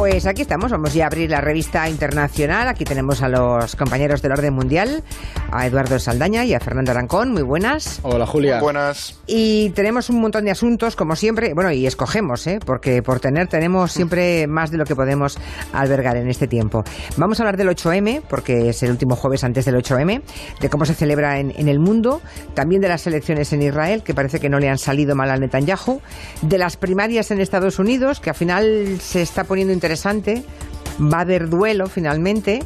Pues aquí estamos, vamos ya a abrir la revista internacional. Aquí tenemos a los compañeros del orden mundial, a Eduardo Saldaña y a Fernando Arancón. Muy buenas. Hola Julia. Buenas. Y tenemos un montón de asuntos, como siempre. Bueno, y escogemos, ¿eh? porque por tener tenemos siempre más de lo que podemos albergar en este tiempo. Vamos a hablar del 8M, porque es el último jueves antes del 8M, de cómo se celebra en, en el mundo, también de las elecciones en Israel, que parece que no le han salido mal a Netanyahu, de las primarias en Estados Unidos, que al final se está poniendo interesante. Va a haber duelo finalmente,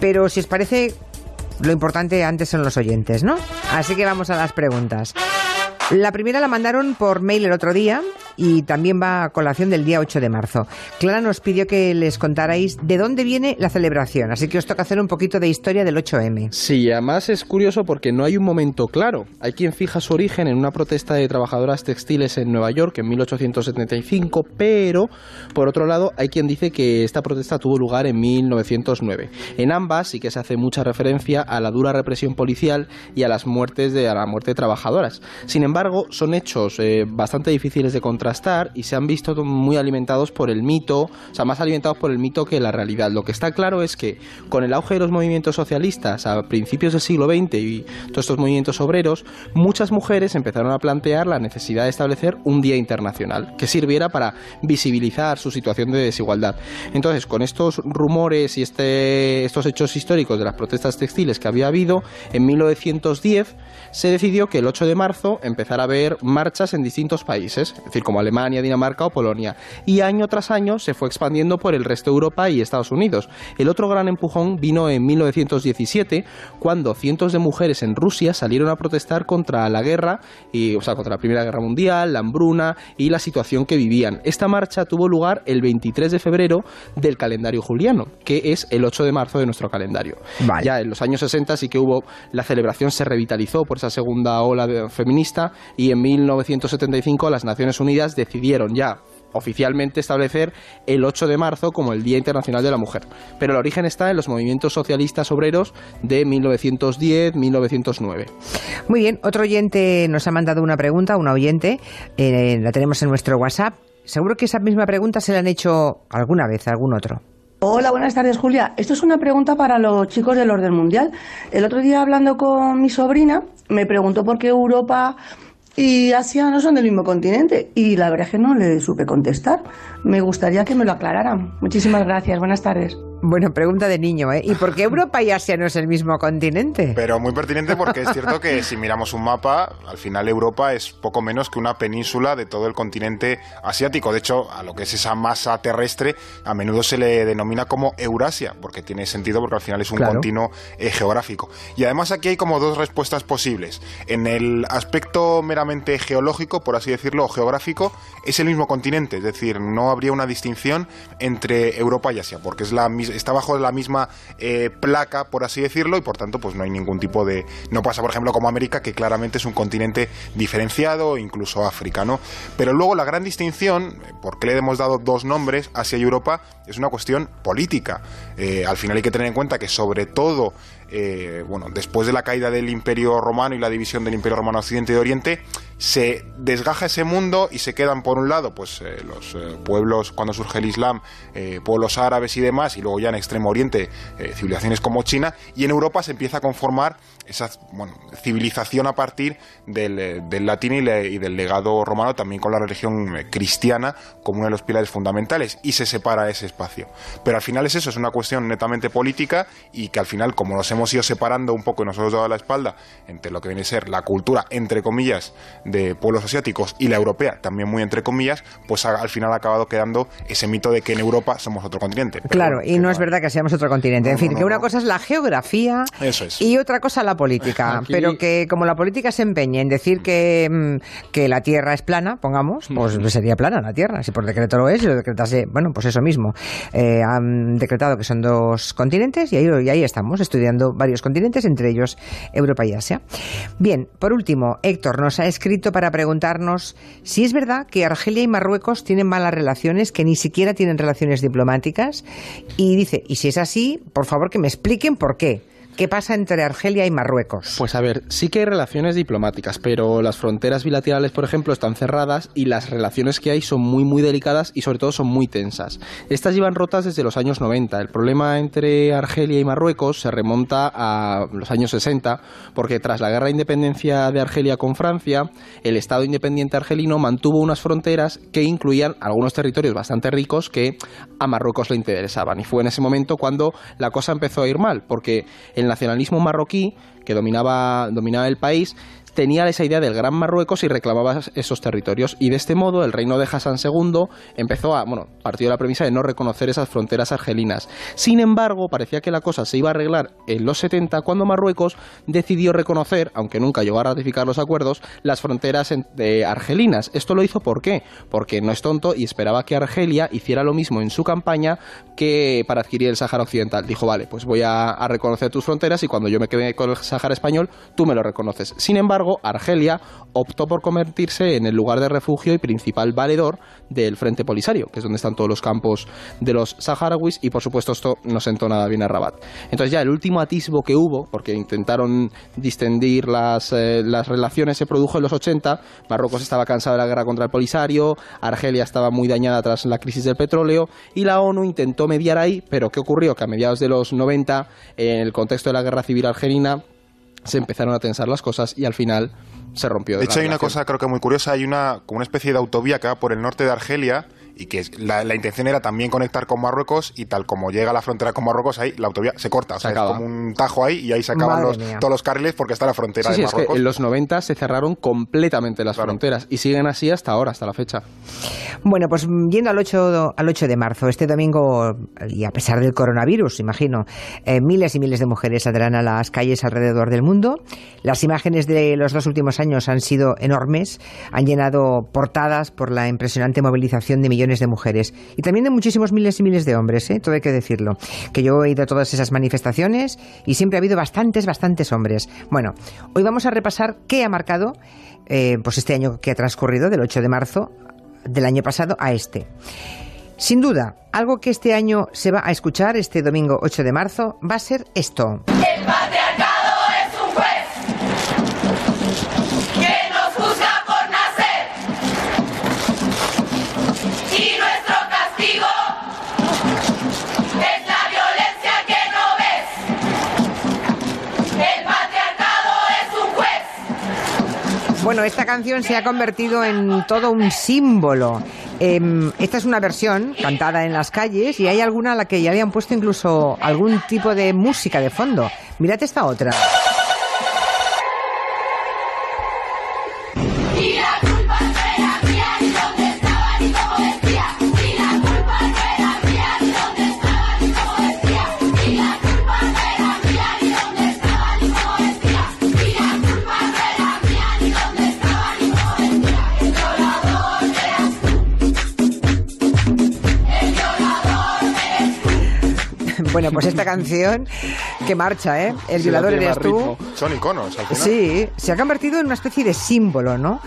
pero si os parece, lo importante antes son los oyentes, ¿no? Así que vamos a las preguntas. La primera la mandaron por mail el otro día y también va a colación del día 8 de marzo. Clara nos pidió que les contarais de dónde viene la celebración, así que os toca hacer un poquito de historia del 8M. Sí, además es curioso porque no hay un momento claro. Hay quien fija su origen en una protesta de trabajadoras textiles en Nueva York en 1875, pero por otro lado hay quien dice que esta protesta tuvo lugar en 1909. En ambas sí que se hace mucha referencia a la dura represión policial y a las muertes de a la muerte trabajadoras. Sin embargo, son hechos eh, bastante difíciles de contrastar y se han visto muy alimentados por el mito, o sea, más alimentados por el mito que la realidad. Lo que está claro es que con el auge de los movimientos socialistas a principios del siglo XX y todos estos movimientos obreros, muchas mujeres empezaron a plantear la necesidad de establecer un día internacional que sirviera para visibilizar su situación de desigualdad. Entonces, con estos rumores y este, estos hechos históricos de las protestas textiles que había habido, en 1910 se decidió que el 8 de marzo a haber marchas en distintos países, es decir, como Alemania, Dinamarca o Polonia. Y año tras año se fue expandiendo por el resto de Europa y Estados Unidos. El otro gran empujón vino en 1917, cuando cientos de mujeres en Rusia salieron a protestar contra la guerra, y, o sea, contra la Primera Guerra Mundial, la hambruna y la situación que vivían. Esta marcha tuvo lugar el 23 de febrero del calendario juliano, que es el 8 de marzo de nuestro calendario. Vale. Ya en los años 60 sí que hubo, la celebración se revitalizó por esa segunda ola feminista y en 1975 las Naciones Unidas decidieron ya oficialmente establecer el 8 de marzo como el Día Internacional de la Mujer. Pero el origen está en los movimientos socialistas obreros de 1910-1909. Muy bien, otro oyente nos ha mandado una pregunta, una oyente, eh, la tenemos en nuestro WhatsApp. Seguro que esa misma pregunta se la han hecho alguna vez a algún otro. Hola, buenas tardes, Julia. Esto es una pregunta para los chicos del orden mundial. El otro día hablando con mi sobrina, me preguntó por qué Europa y Asia no son del mismo continente y la verdad es que no le supe contestar. Me gustaría que me lo aclararan. Muchísimas gracias. Buenas tardes. Bueno, pregunta de niño, ¿eh? ¿Y por qué Europa y Asia no es el mismo continente? Pero muy pertinente porque es cierto que si miramos un mapa, al final Europa es poco menos que una península de todo el continente asiático. De hecho, a lo que es esa masa terrestre, a menudo se le denomina como Eurasia, porque tiene sentido porque al final es un Claro. continuo eh, geográfico. Y además aquí hay como dos respuestas posibles. En el aspecto meramente geológico, por así decirlo, o geográfico, es el mismo continente, es decir, no habría una distinción entre Europa y Asia, porque es la mis- está bajo la misma eh, placa, por así decirlo, y por tanto, pues no hay ningún tipo de. No pasa, por ejemplo, como América, que claramente es un continente diferenciado, incluso África, ¿no? Pero luego la gran distinción, por qué le hemos dado dos nombres, Asia y Europa, es una cuestión política. Eh, al final hay que tener en cuenta que, sobre todo, eh, bueno, después de la caída del Imperio Romano y la división del Imperio Romano Occidente y Oriente, se desgaja ese mundo y se quedan por un lado pues eh, los eh, pueblos cuando surge el Islam, eh, pueblos árabes y demás, y luego ya en Extremo Oriente civilizaciones como China, y en Europa se empieza a conformar esa bueno, civilización a partir del, del latín y, y del legado romano, también con la religión cristiana como uno de los pilares fundamentales, y se separa ese espacio. Pero al final es eso, es una cuestión netamente política y que al final, como nos hemos ido separando un poco y nos hemos dado la espalda entre lo que viene a ser la cultura, entre comillas, de pueblos asiáticos y la europea, también muy entre comillas, pues a- al final ha acabado quedando ese mito de que en Europa somos otro continente. Pero Claro, bueno, y no es verdad que seamos otro continente. En fin, no, que una no. cosa es la geografía Eso es. y otra cosa la política. Aquí- Pero que como la política se empeñe en decir que, mm, que la Tierra es plana, pongamos, pues sería plana la Tierra. Si por decreto lo es, lo decretase, bueno, pues eso mismo. Eh, han decretado que son dos continentes y ahí, y ahí estamos, estudiando varios continentes, entre ellos Europa y Asia. Bien, por último, Héctor nos ha escrito para preguntarnos si es verdad que Argelia y Marruecos tienen malas relaciones, que ni siquiera tienen relaciones diplomáticas. Y dice, y si es así, por favor que me expliquen por qué. ¿Qué pasa entre Argelia y Marruecos? Pues a ver, sí que hay relaciones diplomáticas, pero las fronteras bilaterales, por ejemplo, están cerradas y las relaciones que hay son muy, muy delicadas y sobre todo son muy tensas. Estas llevan rotas desde los años 90. El problema entre Argelia y Marruecos se remonta a los años 60, porque tras la guerra de independencia de Argelia con Francia, el Estado independiente argelino mantuvo unas fronteras que incluían algunos territorios bastante ricos que a Marruecos le interesaban. Y fue en ese momento cuando la cosa empezó a ir mal, porque el nacionalismo marroquí que dominaba, dominaba el país tenía esa idea del Gran Marruecos y reclamaba esos territorios. Y de este modo el reino de Hassan II empezó a, bueno, partió de la premisa de no reconocer esas fronteras argelinas. Sin embargo, parecía que la cosa se iba a arreglar en los 70 cuando Marruecos decidió reconocer, aunque nunca llegó a ratificar los acuerdos, las fronteras argelinas. Esto lo hizo ¿por qué? Porque no es tonto y esperaba que Argelia hiciera lo mismo en su campaña que para adquirir el Sáhara Occidental. Dijo, vale, pues voy a, a reconocer tus fronteras y cuando yo me quede con el Sáhara español, tú me lo reconoces. Sin embargo, Argelia optó por convertirse en el lugar de refugio y principal valedor del Frente Polisario, que es donde están todos los campos de los saharauis, y por supuesto esto no sentó nada bien a Rabat. Entonces ya el último atisbo que hubo, porque intentaron distendir las, eh, las relaciones, se produjo en los 80, Marruecos estaba cansado de la guerra contra el Polisario, Argelia estaba muy dañada tras la crisis del petróleo, y la ONU intentó mediar ahí, pero ¿qué ocurrió? Que a mediados de los 90, en el contexto de la guerra civil argelina, se empezaron a tensar las cosas y al final se rompió. De hecho, hay una cosa creo que muy curiosa, hay una, como una especie de autovía que va por el norte de Argelia y que la, la, intención era también conectar con Marruecos y tal como llega a la frontera con Marruecos ahí la autovía se corta, o sea, es como un tajo ahí y ahí se acaban los, todos los carriles porque está la frontera sí, de sí, Marruecos. Es que en los 90 se cerraron completamente las claro. fronteras y siguen así hasta ahora, hasta la fecha. Bueno, pues yendo al 8, al 8 de marzo, este domingo, y a pesar del coronavirus, imagino, eh, miles y miles de mujeres saldrán a las calles alrededor del mundo. Las imágenes de los dos últimos años han sido enormes, han llenado portadas por la impresionante movilización de millones de mujeres y también de muchísimos miles y miles de hombres, ¿eh? todo hay que decirlo. Que yo he ido a todas esas manifestaciones y siempre ha habido bastantes, bastantes hombres. Bueno, hoy vamos a repasar qué ha marcado eh, pues este año que ha transcurrido, del 8 de marzo del año pasado a este. Sin duda, algo que este año se va a escuchar este domingo 8 de marzo va a ser esto. El canción se ha convertido en todo un símbolo. Eh, esta es una versión cantada en las calles y hay alguna a la que ya habían puesto incluso algún tipo de música de fondo. Mirad esta otra. Canción que marcha, ¿eh? El Sí, violador eres tú. Son iconos al final. Sí, se ha convertido en una especie de símbolo, ¿no?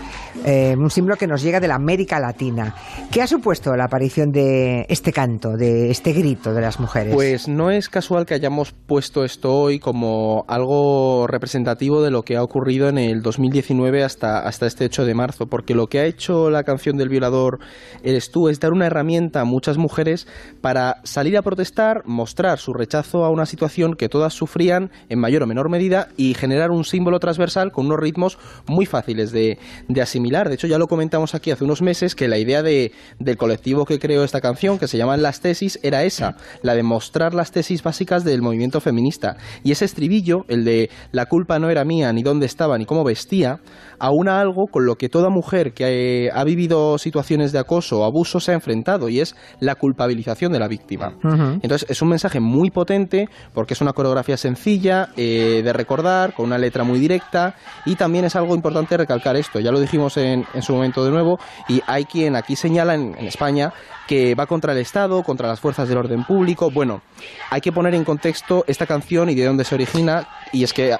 Eh, un símbolo que nos llega de la América Latina. ¿Qué ha supuesto la aparición de este canto, de este grito de las mujeres? Pues no es casual que hayamos puesto esto hoy como algo representativo de lo que ha ocurrido en el 2019 hasta, hasta este 8 de marzo, porque lo que ha hecho la canción del violador Eres tú es dar una herramienta a muchas mujeres para salir a protestar, mostrar su rechazo a una situación que todas sufrían en mayor o menor medida y generar un símbolo transversal con unos ritmos muy fáciles de, asimilar. De hecho, ya lo comentamos aquí hace unos meses que la idea de, del colectivo que creó esta canción, que se llaman Las Tesis, era esa, la de mostrar las tesis básicas del movimiento feminista. Y ese estribillo, el de la culpa no era mía, ni dónde estaba, ni cómo vestía, aúna algo con lo que toda mujer que eh, ha vivido situaciones de acoso o abuso se ha enfrentado, y es la culpabilización de la víctima. Entonces es un mensaje muy potente porque es una coreografía sencilla eh, de recordar, con una letra muy directa y también es algo importante recalcar esto, ya lo dijimos en, en su momento de nuevo y hay quien aquí señala en, en España que va contra el Estado, contra las fuerzas del orden público. Bueno, hay que poner en contexto esta canción y de dónde se origina y es que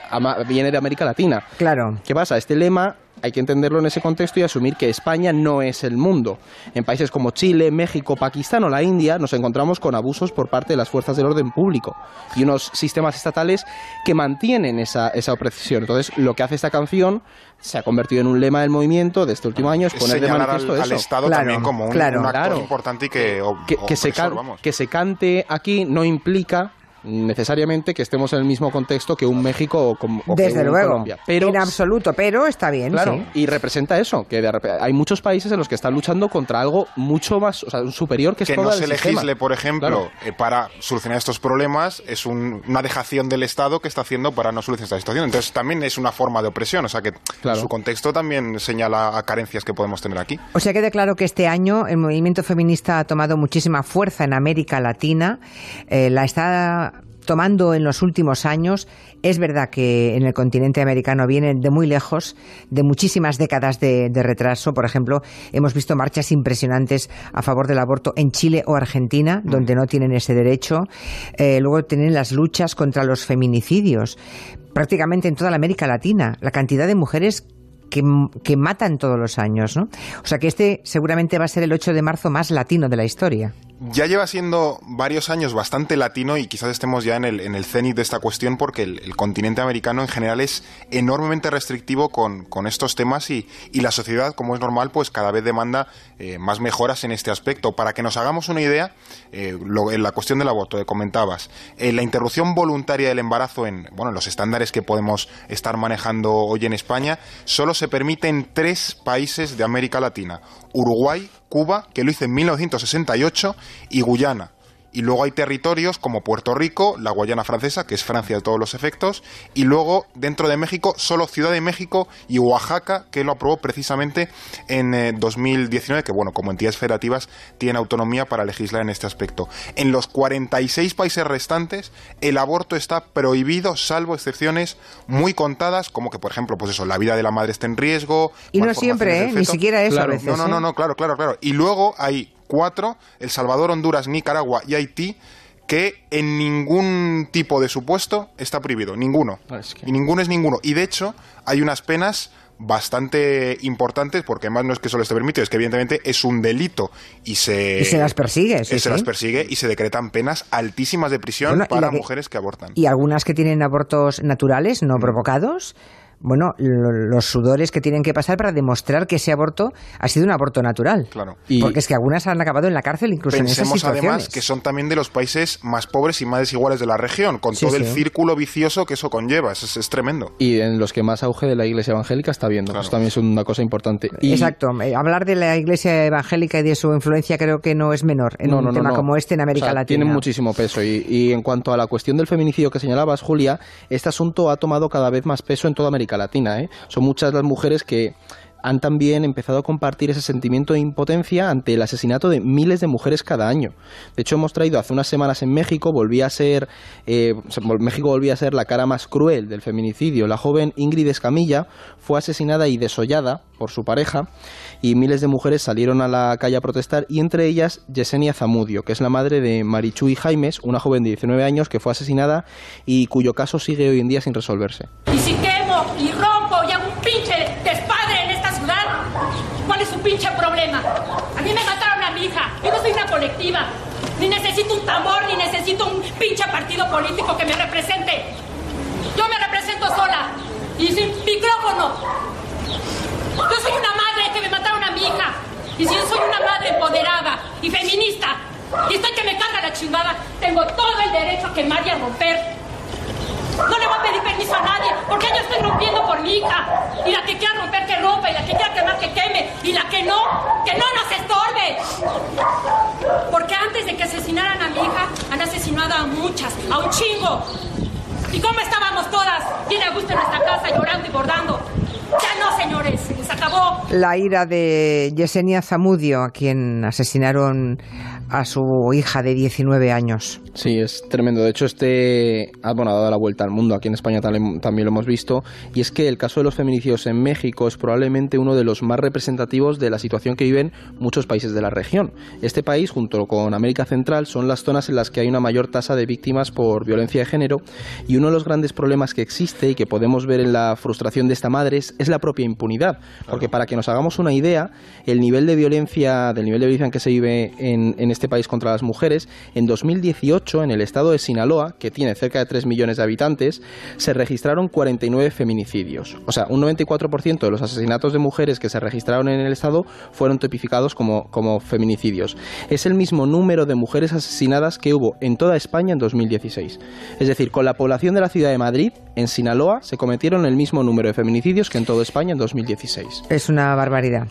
viene de América Latina. Claro. ¿Qué pasa? Este lema hay que entenderlo en ese contexto y asumir que España no es el mundo. En países como Chile, México, Pakistán o la India nos encontramos con abusos por parte de las fuerzas del orden público y unos sistemas estatales que mantienen esa, esa opresión. Entonces, lo que hace esta canción se ha convertido en un lema del movimiento de este último año, es poner de señalar manifiesto al. Estado Claro, también como un, claro. un actor Claro. importante y que, o- que, que se can- que se cante aquí no implica necesariamente que estemos en el mismo contexto que un México o, com- o que Desde un luego, Colombia. Pero en absoluto, pero está bien, Claro, sí. y representa eso, que de hay muchos países en los que están luchando contra algo mucho más, o sea, un superior que es que todo no el se sistema. legisle, por ejemplo, Claro. eh, para solucionar estos problemas, es un- una dejación del Estado que está haciendo para no solucionar esta situación. Entonces también es una forma de opresión, o sea que Claro. su contexto también señala a carencias que podemos tener aquí. O sea, quede claro que este año el movimiento feminista ha tomado muchísima fuerza en América Latina, eh, la está tomando en los últimos años. Es verdad que en el continente americano vienen de muy lejos, de muchísimas décadas de, de retraso. Por ejemplo, hemos visto marchas impresionantes a favor del aborto en Chile o Argentina, donde no tienen ese derecho. Eh, luego tienen las luchas contra los feminicidios, prácticamente en toda la América Latina. La cantidad de mujeres que, matan todos los años, ¿no? O sea que este seguramente va a ser el 8 de marzo más latino de la historia. Ya lleva siendo varios años bastante latino y quizás estemos ya en el, en el cenit de esta cuestión porque el, continente americano en general es enormemente restrictivo con, con estos temas y, y la sociedad, como es normal, pues cada vez demanda eh, más mejoras en este aspecto. Para que nos hagamos una idea, eh, lo- la cuestión del aborto que comentabas, eh, la interrupción voluntaria del embarazo en, bueno, en los estándares que podemos estar manejando hoy en España, solo se permite en tres países de América Latina. Uruguay, Cuba, que lo hizo en 1968, y Guyana. Y luego hay territorios como Puerto Rico, la Guayana francesa, que es Francia de todos los efectos, y luego dentro de México solo Ciudad de México y Oaxaca, que lo aprobó precisamente en eh, 2019, que bueno, como entidades federativas tienen autonomía para legislar en este aspecto. En los 46 países restantes, el aborto está prohibido, salvo excepciones muy contadas, como que por ejemplo, pues eso, la vida de la madre está en riesgo. Y no siempre, ¿eh? Ni siquiera eso Claro. a veces. No, no, ¿eh? no, no, claro, claro, claro. Y luego hay cuatro, El Salvador, Honduras, Nicaragua y Haití, que en ningún tipo de supuesto está prohibido, ninguno. Ah, es que- Y ninguno es ninguno. Y de hecho, hay unas penas bastante importantes, porque además no es que solo esté permitido, es que evidentemente es un delito y se, Y se las persigue, sí, se sí. las persigue y se decretan penas altísimas de prisión Bueno, para que- mujeres que abortan. Y algunas que tienen abortos naturales, Mm. no provocados. Bueno, lo- los sudores que tienen que pasar para demostrar que ese aborto ha sido un aborto natural. Claro. Y- Porque es que algunas han acabado en la cárcel incluso en esas Pensemos situaciones. además que son también de los países más pobres y más desiguales de la región, con Sí, todo el círculo vicioso que eso conlleva. Es, es- es tremendo. Y en los que más auge de la iglesia evangélica está viendo. Claro. Eso también es una cosa importante. Y- Exacto. Eh, Hablar de la iglesia evangélica y de su influencia creo que no es menor en No, un no, tema no. como este en América O sea, Latina. Tienen muchísimo peso. Y, y en cuanto a la cuestión del feminicidio que señalabas, Julia, este asunto ha tomado cada vez más peso en toda América Latina. ¿eh? Son muchas las mujeres que han también empezado a compartir ese sentimiento de impotencia ante el asesinato de miles de mujeres cada año. De hecho, hemos traído hace unas semanas en México, volvía a ser, eh, México volvía a ser la cara más cruel del feminicidio. La joven Ingrid Escamilla fue asesinada y desollada por su pareja y miles de mujeres salieron a la calle a protestar y entre ellas Yesenia Zamudio, que es la madre de Marichuy Jaimes, una joven de 19 años que fue asesinada y cuyo caso sigue hoy en día sin resolverse. Y si y rompo y hago un pinche despadre en esta ciudad, ¿cuál es su pinche problema? A mí me mataron a mi hija. Yo no soy una colectiva. Ni necesito un tambor, ni necesito un pinche partido político que me represente. Yo me represento sola y sin micrófono. Yo soy una madre que me mataron a mi hija. Y si yo soy una madre empoderada y feminista y estoy que me carga la chingada, tengo todo el derecho a quemar y a romper. No le voy a pedir permiso a nadie, porque yo estoy rompiendo por mi hija. Y la que quiera romper, que rompa. Y la que quiera quemar, que queme. Y la que no, que no nos estorbe. Porque antes de que asesinaran a mi hija, han asesinado a muchas, a un chingo. ¿Y cómo estábamos todas? Bien a gusto en nuestra casa, llorando y bordando. Ya no, señores, se acabó. La ira de Yesenia Zamudio, a quien asesinaron a su hija de 19 años. Sí, es tremendo. De hecho, este ha, bueno, ha dado la vuelta al mundo. Aquí en España también lo hemos visto. Y es que el caso de los feminicidios en México es probablemente uno de los más representativos de la situación que viven muchos países de la región. Este país, junto con América Central, son las zonas en las que hay una mayor tasa de víctimas por violencia de género. Y uno de los grandes problemas que existe y que podemos ver en la frustración de esta madre es, es la propia impunidad. Porque para que nos hagamos una idea, el nivel de violencia, del nivel de violencia en que se vive en, en este país contra las mujeres, en 2018, en el estado de Sinaloa, que tiene cerca de 3 millones de habitantes, se registraron 49 feminicidios. O sea, un 94% de los asesinatos de mujeres que se registraron en el estado fueron tipificados como, como feminicidios. Es el mismo número de mujeres asesinadas que hubo en toda España en 2016. Es decir, con la población de la ciudad de Madrid, en Sinaloa se cometieron el mismo número de feminicidios que en toda España en 2016. Es una barbaridad.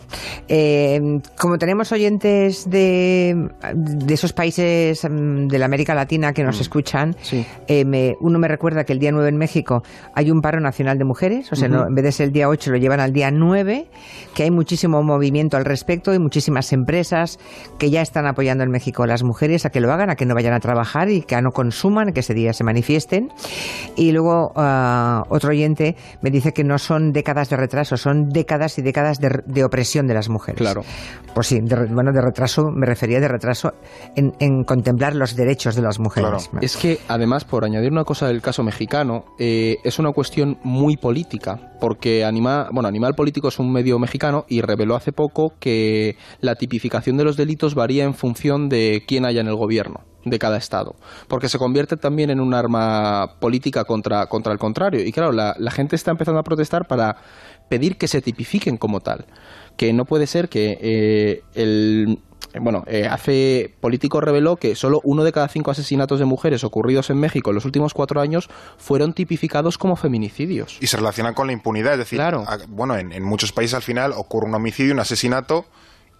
Eh, como tenemos oyentes de, de esos países mm, de la América Latina que nos escuchan, Sí. eh, me- uno me recuerda que el día 9 en México hay un paro nacional de mujeres, o sea, no- en vez de ser el día 8 lo llevan al día 9, que hay muchísimo movimiento al respecto y muchísimas empresas que ya están apoyando en México a las mujeres a que lo hagan, a que no vayan a trabajar y que no consuman, que ese día se manifiesten. Y luego ah, otro oyente me dice que no son décadas de retraso, son décadas y décadas de, de opresión de las mujeres. Claro. Pues sí, de bueno, de retraso, me refería de retraso en, en contemplar los derechos de las mujeres. Es que, además, por añadir una cosa del caso mexicano, eh, es una cuestión muy política, porque anima, bueno, Animal Político es un medio mexicano y reveló hace poco que la tipificación de los delitos varía en función de quién haya en el gobierno de cada estado, porque se convierte también en un arma política contra, contra el contrario. Y claro, la, la gente está empezando a protestar para pedir que se tipifiquen como tal, que no puede ser que eh, el bueno, eh, hace Político reveló que solo uno de cada cinco asesinatos de mujeres ocurridos en México en los últimos cuatro años fueron tipificados como feminicidios. Y se relaciona con la impunidad, es decir, Claro. a- bueno, en, en muchos países al final ocurre un homicidio, un asesinato,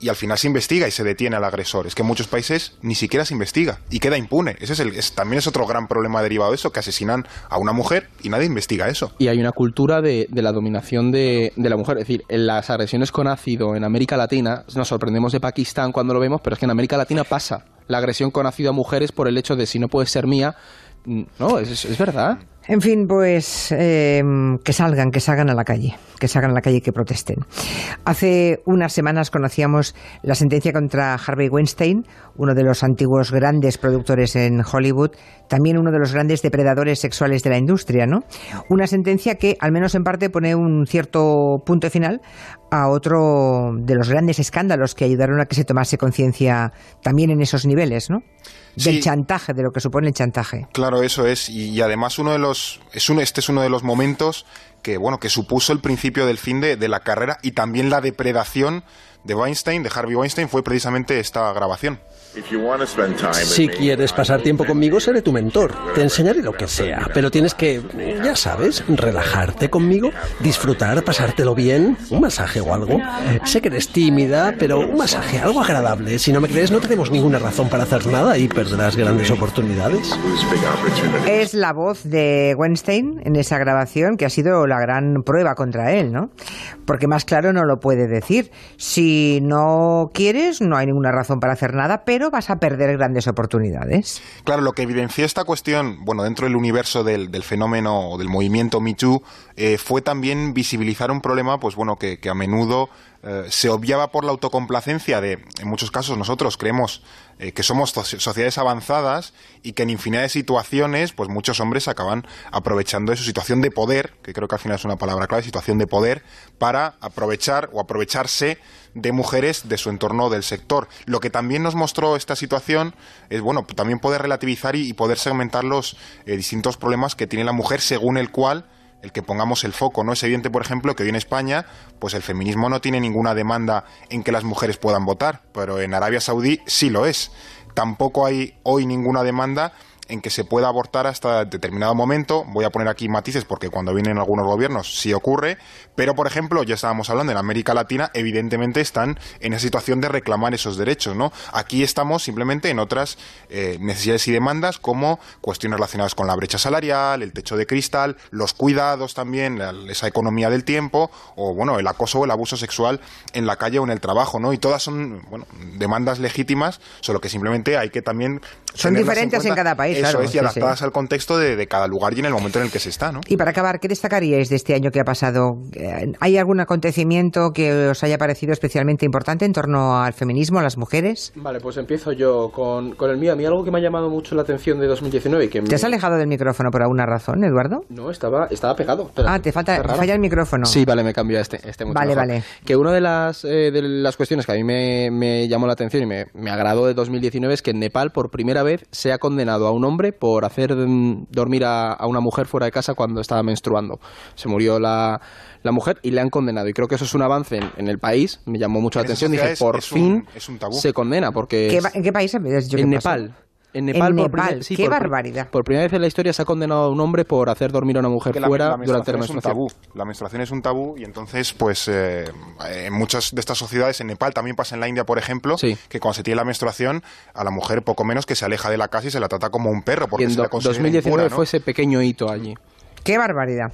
y al final se investiga y se detiene al agresor. Es que en muchos países ni siquiera se investiga y queda impune. Ese es el, también es otro gran problema derivado de eso, que asesinan a una mujer y nadie investiga eso. Y hay una cultura de, de la dominación de, de la mujer. Es decir, en las agresiones con ácido en América Latina, nos sorprendemos de Pakistán cuando lo vemos, pero es que en América Latina pasa la agresión con ácido a mujeres por el hecho de si no puedes ser mía. mm, No, es verdad. En fin, pues eh, que salgan, que salgan a la calle, que salgan a la calle y que protesten. Hace unas semanas conocíamos la sentencia contra Harvey Weinstein, uno de los antiguos grandes productores en Hollywood, también uno de los grandes depredadores sexuales de la industria, ¿no? Una sentencia que, al menos en parte, pone un cierto punto final a otro de los grandes escándalos que ayudaron a que se tomase conciencia también en esos niveles, ¿no? Del Sí. chantaje, de lo que supone el chantaje. Claro, eso es. Y, y además uno de los, es un, este es uno de los momentos que, bueno, que supuso el principio del fin de, de la carrera y también la depredación de Weinstein, de Harvey Weinstein, fue precisamente esta grabación. Si quieres pasar tiempo conmigo, seré tu mentor. Te enseñaré lo que sea, pero tienes que, ya sabes, relajarte conmigo, disfrutar, pasártelo bien, un masaje o algo. Sé que eres tímida, pero un masaje, algo agradable. Si no me crees, no tenemos ninguna razón para hacer nada y perderás grandes oportunidades. Es la voz de Weinstein en esa grabación que ha sido la gran prueba contra él, ¿no? Porque más claro no lo puede decir. Si no quieres, no hay ninguna razón para hacer nada, pero vas a perder grandes oportunidades. Claro, lo que evidenció esta cuestión, bueno, dentro del universo del, del fenómeno o del movimiento Me Too, eh, fue también visibilizar un problema, pues bueno, que, que a menudo eh, se obviaba por la autocomplacencia de, en muchos casos nosotros creemos eh, que somos so- sociedades avanzadas y que en infinidad de situaciones, pues muchos hombres acaban aprovechando de su situación de poder, que creo que al final es una palabra clave, situación de poder, para aprovechar o aprovecharse de mujeres de su entorno del sector. Lo que también nos mostró esta situación es, bueno, también poder relativizar y, y poder segmentar los eh, distintos problemas que tiene la mujer según el cual el que pongamos el foco, ¿no? Es evidente, por ejemplo, que hoy en España, pues el feminismo no tiene ninguna demanda en que las mujeres puedan votar, pero en Arabia Saudí sí lo es. Tampoco hay hoy ninguna demanda en que se pueda abortar hasta determinado momento. Voy a poner aquí matices porque cuando vienen algunos gobiernos sí ocurre, pero por ejemplo, ya estábamos hablando en América Latina, evidentemente están en esa situación de reclamar esos derechos, ¿no? Aquí estamos simplemente en otras eh, necesidades y demandas como cuestiones relacionadas con la brecha salarial, el techo de cristal, los cuidados también, la- esa economía del tiempo o bueno, el acoso o el abuso sexual en la calle o en el trabajo, ¿no? Y todas son, bueno, demandas legítimas, solo que simplemente hay que también Son diferentes en cada país, Eso claro, es, y sí, adaptadas sí. al contexto de, de cada lugar y en el momento en el que se está, ¿no? Y para acabar, ¿qué destacaríais de este año que ha pasado? Eh, ¿Hay algún acontecimiento que os haya parecido especialmente importante en torno al feminismo, a las mujeres? Vale, pues empiezo yo con, con el mío. A mí algo que me ha llamado mucho la atención de 2019 y que me- ¿Te has alejado del micrófono por alguna razón, Eduardo? No, estaba, estaba pegado. Espera, Ah, te falta, falla el micrófono. Sí, vale, me cambio a este, este mucho Vale, mejor. vale. Que una de las, eh, de las cuestiones que a mí me, me llamó la atención y me, me agradó de 2019 es que en Nepal por primera vez se ha condenado a un hombre por hacer mm, dormir a, a una mujer fuera de casa cuando estaba menstruando. Se murió la, la mujer y le han condenado. Y creo que eso es un avance en, en el país. Me llamó mucho la atención. Dije, por es un- fin es un tabú. se condena porque... ¿Qué ¿En qué país en que pasó? Nepal. En Nepal, En por Nepal, primer- sí, qué por barbaridad. Por primera vez en la historia se ha condenado a un hombre por hacer dormir a una mujer la, fuera la durante la menstruación es un tabú. La menstruación es un tabú y entonces, pues, eh, en muchas de estas sociedades, en Nepal también pasa en la India, por ejemplo, Sí. que cuando se tiene la menstruación, a la mujer poco menos que se aleja de la casa y se la trata como un perro, porque Y en se la do- considera 2019 impura, ¿no? fue ese pequeño hito allí. Qué barbaridad.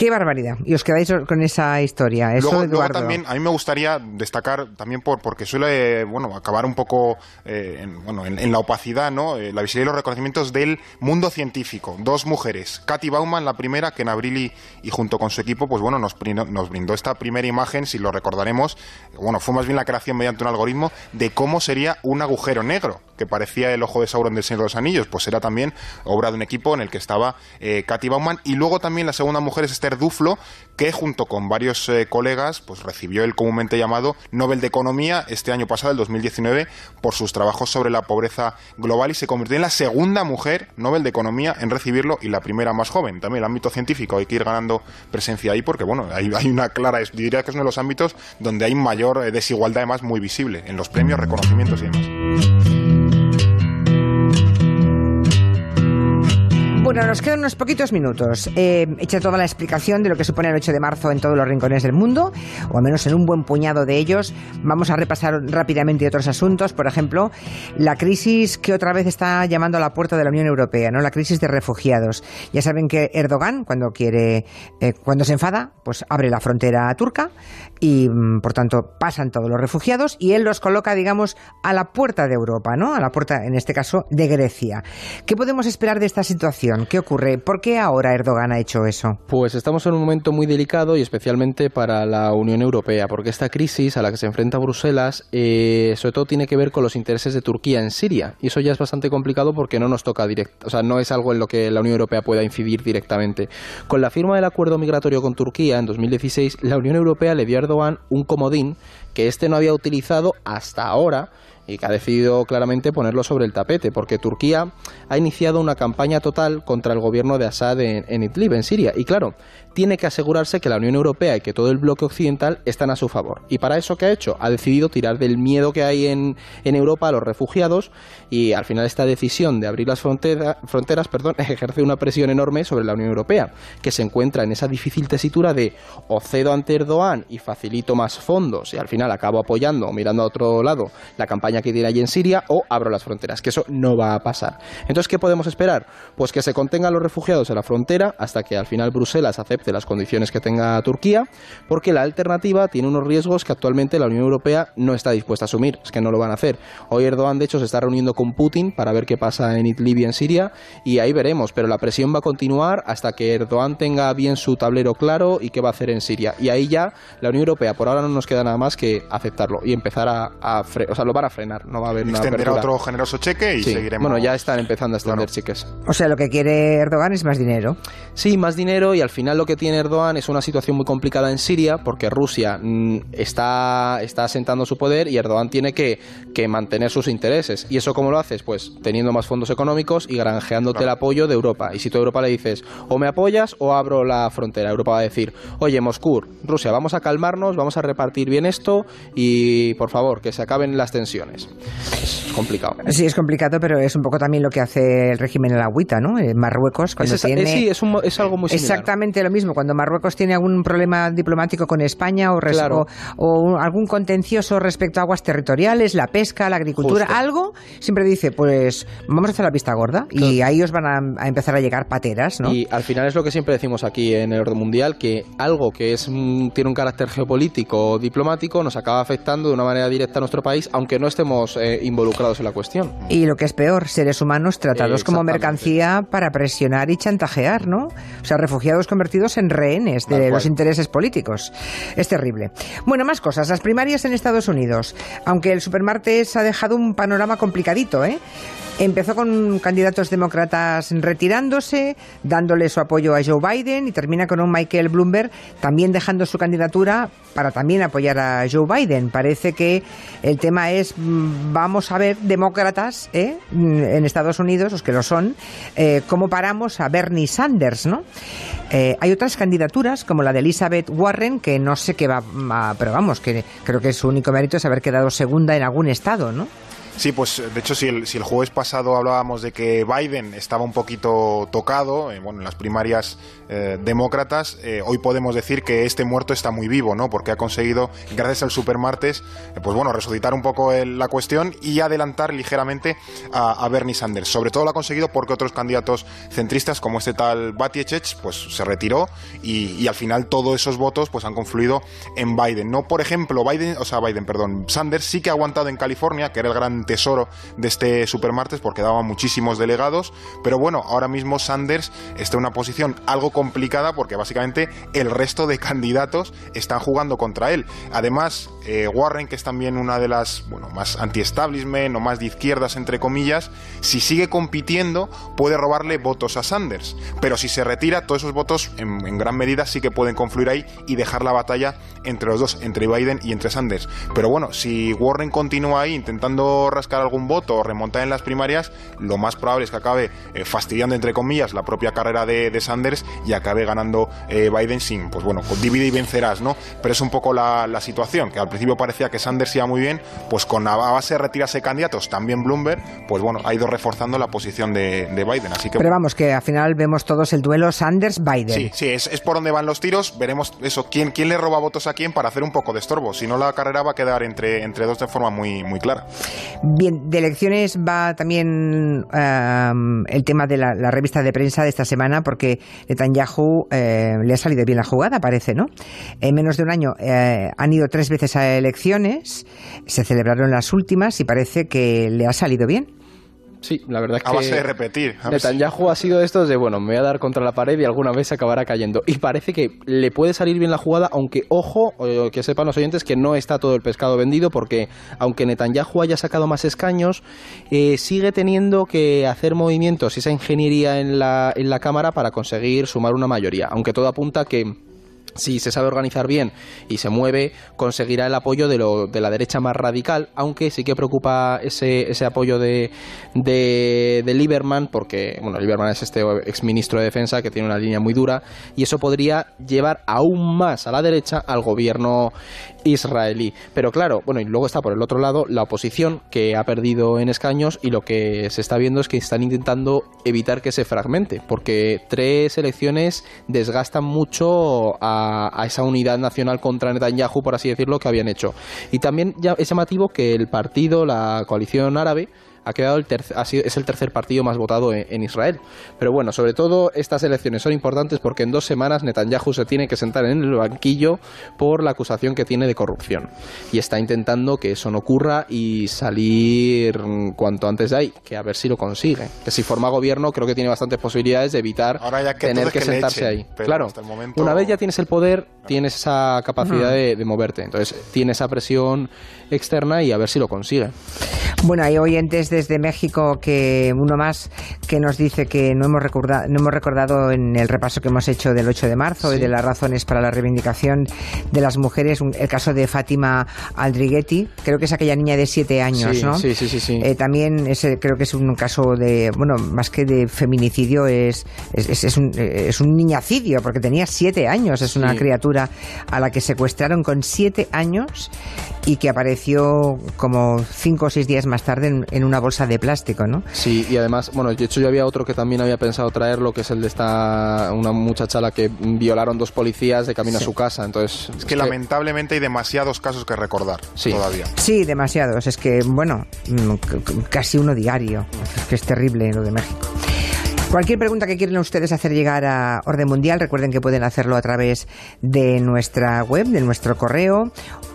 Qué barbaridad. Y os quedáis con esa historia. Eso, luego, también a mí me gustaría destacar también por porque suele bueno acabar un poco eh, en, bueno en, en la opacidad no Eh, la visibilidad y los reconocimientos del mundo científico. Dos mujeres. Katy Bauman la primera que en abril y, y junto con su equipo pues bueno nos nos brindó esta primera imagen si lo recordaremos. Bueno fue más bien la creación mediante un algoritmo de cómo sería un agujero negro que parecía el ojo de Sauron del Señor de los Anillos pues era también obra de un equipo en el que estaba eh, Katy Bauman y luego también la segunda mujer es Esther Duflo que junto con varios eh, colegas pues recibió el comúnmente llamado Nobel de Economía este año pasado, el 2019, por sus trabajos sobre la pobreza global y se convirtió en la segunda mujer Nobel de Economía en recibirlo y la primera más joven. También el ámbito científico hay que ir ganando presencia ahí porque bueno, hay, hay una clara, diría que es uno de los ámbitos donde hay mayor eh, desigualdad además muy visible en los premios, reconocimientos y demás. Bueno, nos quedan unos poquitos minutos. Eh, hecha toda la explicación de lo que supone el 8 de marzo en todos los rincones del mundo, o al menos en un buen puñado de ellos. Vamos a repasar rápidamente otros asuntos. Por ejemplo, la crisis que otra vez está llamando a la puerta de la Unión Europea, ¿no? La crisis de refugiados. Ya saben que Erdogan, cuando quiere, eh, cuando se enfada, pues abre la frontera turca y, mm, por tanto, pasan todos los refugiados y él los coloca, digamos, a la puerta de Europa, ¿no? A la puerta, en este caso, de Grecia. ¿Qué podemos esperar de esta situación? ¿Qué ocurre? ¿Por qué ahora Erdogan ha hecho eso? Pues estamos en un momento muy delicado y especialmente para la Unión Europea, porque esta crisis a la que se enfrenta Bruselas, eh, sobre todo tiene que ver con los intereses de Turquía en Siria. Y eso ya es bastante complicado porque no nos toca directo, o sea, no es algo en lo que la Unión Europea pueda incidir directamente. Con la firma del acuerdo migratorio con Turquía en 2016, la Unión Europea le dio a Un comodín que este no había utilizado hasta ahora y que ha decidido claramente ponerlo sobre el tapete, porque Turquía ha iniciado una campaña total contra el gobierno de Assad en, en Idlib, en Siria. Y claro, tiene que asegurarse que la Unión Europea y que todo el bloque occidental están a su favor. Y para eso, ¿qué ha hecho? Ha decidido tirar del miedo que hay en, en Europa a los refugiados y al final esta decisión de abrir las frontera- fronteras perdón, ejerce una presión enorme sobre la Unión Europea, que se encuentra en esa difícil tesitura de o cedo ante Erdogan y facilito más fondos y al final acabo apoyando mirando a otro lado la campaña que tiene allí en Siria o abro las fronteras, que eso no va a pasar. Entonces, ¿qué podemos esperar? Pues que se contengan los refugiados en la frontera hasta que al final Bruselas acepte las condiciones que tenga Turquía, porque la alternativa tiene unos riesgos que actualmente la Unión Europea no está dispuesta a asumir, es que no lo van a hacer. Hoy Erdogan, de hecho, se está reuniendo con Putin para ver qué pasa en Idlib y en Siria, y ahí veremos, pero la presión va a continuar hasta que Erdogan tenga bien su tablero claro y qué va a hacer en Siria. Y ahí ya la Unión Europea, por ahora no nos queda nada más que aceptarlo y empezar a, a o sea, lo van a frenar, no va a haber una Extenderá apertura. otro generoso cheque y Sí. seguiremos. Bueno, ya están empezando a extender Claro. cheques. O sea, lo que quiere Erdogan es más dinero. Sí, más dinero y al final lo que tiene Erdogan es una situación muy complicada en Siria porque Rusia mm, está, está asentando su poder y Erdogan tiene que, que mantener sus intereses. ¿Y eso cómo lo haces? Pues teniendo más fondos económicos y granjeándote el apoyo de Europa. Y si tú a Europa le dices o me apoyas o abro la frontera, Europa va a decir, oye Moscú, Rusia, vamos a calmarnos, vamos a repartir bien esto y por favor, que se acaben las tensiones. Elecciones. Es complicado. Sí, es complicado, pero es un poco también lo que hace el régimen alagüita, ¿no? En Marruecos, cuando Es, esa- tiene... eh, sí, es, un mo- es algo muy similar. Exactamente lo mismo. Cuando Marruecos tiene algún problema diplomático con España o, res- Claro. o, algún contencioso respecto a aguas territoriales, la pesca, la agricultura, Justo. algo, siempre dice, pues vamos a hacer la vista gorda y ahí os van a, a empezar a llegar pateras, ¿no? Y al final es lo que siempre decimos aquí en el orden mundial, que algo que es mm, tiene un carácter geopolítico o diplomático nos acaba afectando de una manera directa a nuestro país, aunque no estemos eh, involucrados en la cuestión. Y lo que es peor, seres humanos tratados como mercancía para presionar y chantajear, ¿no? O sea, refugiados convertidos en rehenes de Tal cual. los intereses políticos. Es terrible. Bueno, más cosas. Las primarias en Estados Unidos. Aunque el supermartes ha dejado un panorama complicadito, ¿eh? Empezó con candidatos demócratas retirándose, dándole su apoyo a Joe Biden y termina con un Michael Bloomberg también dejando su candidatura para también apoyar a Joe Biden. Parece que el tema es, vamos a ver, demócratas ¿eh? Mm, en Estados Unidos, los que lo son, eh, cómo paramos a Bernie Sanders, ¿no? Eh, hay otras candidaturas, como la de Elizabeth Warren, que no sé qué va a... Pero vamos, que creo que su único mérito es haber quedado segunda en algún estado, ¿no? Sí, pues de hecho si el, si el jueves pasado hablábamos de que Biden estaba un poquito tocado, eh, bueno, en las primarias eh, demócratas, eh, hoy podemos decir que este muerto está muy vivo, ¿no? Porque ha conseguido, gracias al supermartes, eh, pues bueno, resucitar un poco el- la cuestión y adelantar ligeramente a, Bernie Sanders. Sobre todo lo ha conseguido porque otros candidatos centristas, como este tal Buttigieg, pues se retiró y, y al final todos esos votos pues han confluido en Biden. No, por ejemplo, Biden, o sea, Biden, perdón, Sanders sí que ha aguantado en California, que era el gran tesoro de este supermartes porque daba muchísimos delegados, pero bueno, ahora mismo Sanders está en una posición algo complicada porque básicamente el resto de candidatos están jugando contra él. Además, eh, Warren, que es también una de las bueno, más anti-establishment o más de izquierdas, entre comillas, si sigue compitiendo puede robarle votos a Sanders, pero si se retira, todos esos votos en, en gran medida sí que pueden confluir ahí y dejar la batalla entre los dos, entre Biden y entre Sanders. Pero bueno, si Warren continúa ahí intentando rascar algún voto o remontar en las primarias, lo más probable es que acabe eh, fastidiando, entre comillas, la propia carrera de, de Sanders y acabe ganando eh, Biden sin, pues bueno, con divide y vencerás, ¿no? Pero es un poco la, la situación, que al principio parecía que Sanders iba muy bien, pues con a base de retirarse candidatos, también Bloomberg, pues bueno, ha ido reforzando la posición de, de Biden. Así que Pero vamos, que al final vemos todos el duelo Sanders-Biden. Sí, sí, es, es por donde van los tiros. Veremos eso, quién, quién le roba votos a quién para hacer un poco de estorbo. Si no, la carrera va a quedar entre, entre dos de forma muy, muy clara. Bien, de elecciones va también am, el tema de la, la revista de prensa de esta semana, porque Netanyahu eh, le ha salido bien la jugada, parece, ¿no? En menos de un año eh, han ido tres veces a elecciones, se celebraron las últimas y parece que le ha salido bien. Sí, la verdad es A que base de repetir. A Netanyahu ha sido de estos de, bueno, me voy a dar contra la pared y alguna vez se acabará cayendo. Y parece que le puede salir bien la jugada, aunque, ojo, eh, que sepan los oyentes que no está todo el pescado vendido, porque aunque Netanyahu haya sacado más escaños, eh, sigue teniendo que hacer movimientos y esa ingeniería en la, en la Cámara para conseguir sumar una mayoría. Aunque todo apunta que si se sabe organizar bien y se mueve, conseguirá el apoyo de, lo, de la derecha más radical, aunque sí que preocupa ese, apoyo de, de, de Lieberman, porque, bueno, Lieberman es este exministro de Defensa que tiene una línea muy dura, y eso podría llevar aún más a la derecha al gobierno israelí. Pero claro, bueno, y luego está por el otro lado la oposición, que ha perdido en escaños, y lo que se está viendo es que están intentando evitar que se fragmente, porque tres elecciones desgastan mucho a, esa unidad nacional contra Netanyahu, por así decirlo, que habían hecho. Y también ya es llamativo que el partido, la coalición árabe, ha quedado el tercer, ha sido- es el tercer partido más votado en, en Israel. Pero bueno, sobre todo estas elecciones son importantes porque en dos semanas Netanyahu se tiene que sentar en el banquillo por la acusación que tiene de corrupción. Y está intentando que eso no ocurra y salir cuanto antes de ahí, que a ver si lo consigue. Que si forma gobierno creo que tiene bastantes posibilidades de evitar Ahora ya que tener que, que sentarse echen, ahí. Claro, hasta el momento- una vez ya tienes el poder, tienes esa capacidad de, de moverte. Entonces tiene esa presión externa y a ver si lo consigue. Bueno, hay oyentes desde México que uno más que nos dice que no hemos recordado, no hemos recordado en el repaso que hemos hecho del 8 de marzo y de las razones para la reivindicación de las mujeres, el caso de Fátima Aldriguetti, creo que es aquella niña de 7 años, Sí, ¿no? sí, sí, sí, sí. Eh, también ese, creo que es un caso de, bueno, más que de feminicidio, es, es, es- un, es un niñacidio, porque tenía 7 años, es una Sí. criatura a la que secuestraron con 7 años y que apareció como 5 o 6 días más tarde en, en una bolsa de plástico, ¿no? Sí, y además, bueno, de hecho yo había otro que también había pensado traerlo, que es el de esta, una muchacha a la que violaron dos policías de camino a su casa, entonces... Es que lamentablemente hay demasiados casos que recordar Sí. todavía. Sí, demasiados. Es que, bueno, mm, casi uno diario. Es que es terrible lo de México. Cualquier pregunta que quieran ustedes hacer llegar a Orden Mundial, recuerden que pueden hacerlo a través de nuestra web, de nuestro correo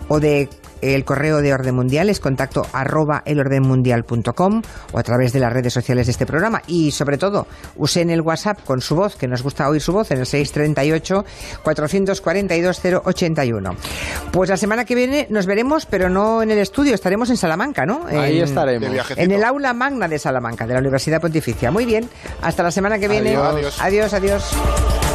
o de el correo de Orden Mundial es contacto arroba elordenmundial.com o a través de las redes sociales de este programa. Y sobre todo, usen el WhatsApp con su voz, que nos gusta oír su voz, en el 638-442-081. Pues la semana que viene nos veremos, pero no en el estudio, estaremos en Salamanca, ¿no? Ahí En- estaremos. En el aula magna de Salamanca, de la Universidad Pontificia. Muy bien, hasta la semana que viene. Adiós. adiós. adiós.